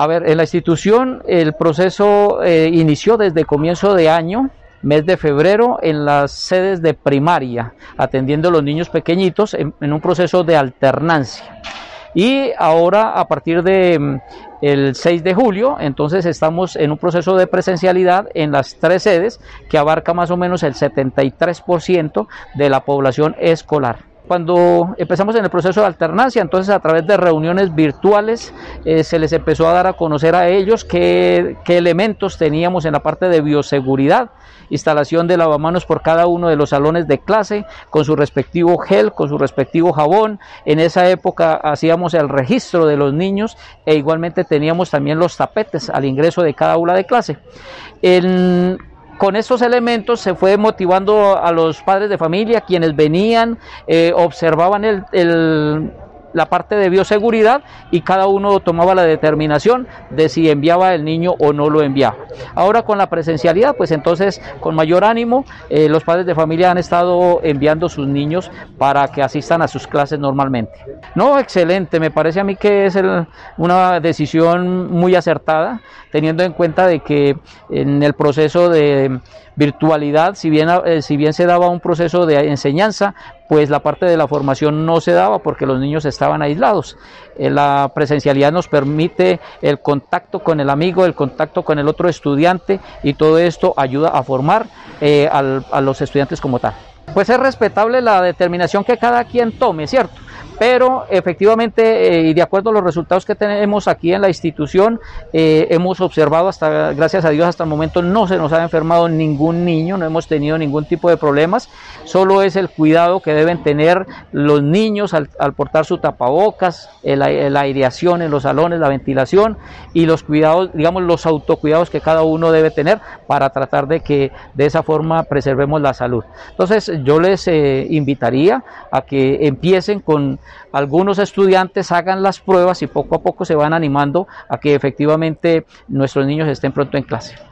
A ver, en la institución el proceso eh, inició desde comienzo de año, mes de febrero, en las sedes de primaria, atendiendo a los niños pequeñitos en, un proceso de alternancia. Y ahora, a partir de mm, el 6 de julio, entonces estamos en un proceso de presencialidad en las tres sedes que abarca más o menos el 73% de la población escolar cuando empezamos en el proceso de alternancia, entonces a través de reuniones virtuales eh, se les empezó a dar a conocer a ellos qué, elementos teníamos en la parte de bioseguridad, instalación de lavamanos por cada uno de los salones de clase, con su respectivo gel, con su respectivo jabón. En esa época hacíamos el registro de los niños e igualmente teníamos también los tapetes al ingreso de cada aula de clase. Con estos elementos se fue motivando a los padres de familia, quienes venían, eh, observaban el, el la parte de bioseguridad y cada uno tomaba la determinación de si enviaba el niño o no lo enviaba. Ahora con la presencialidad, pues entonces con mayor ánimo eh, los padres de familia han estado enviando sus niños para que asistan a sus clases normalmente. No, excelente, me parece a mí que es una decisión muy acertada, teniendo en cuenta de que en el proceso de virtualidad, si bien, eh, si bien se daba un proceso de enseñanza, pues la parte de la formación no se daba porque los niños estaban aislados. Eh, la presencialidad nos permite el contacto con el amigo, el contacto con el otro estudiante y todo esto ayuda a formar eh, a los estudiantes como tal. Pues es respetable la determinación que cada quien tome, ¿cierto? Pero efectivamente eh, y de acuerdo a los resultados que tenemos aquí en la institución eh, hemos observado hasta gracias a Dios hasta el momento no se nos ha enfermado ningún niño no hemos tenido ningún tipo de problemas. Solo es el cuidado que deben tener los niños al, al portar su tapabocas la aireación en los salones la ventilación y los cuidados digamos los autocuidados que cada uno debe tener para tratar de que de esa forma preservemos la salud. Entonces yo les eh, invitaría a que empiecen con algunos estudiantes hagan las pruebas y poco a poco se van animando a que efectivamente nuestros niños estén pronto en clase.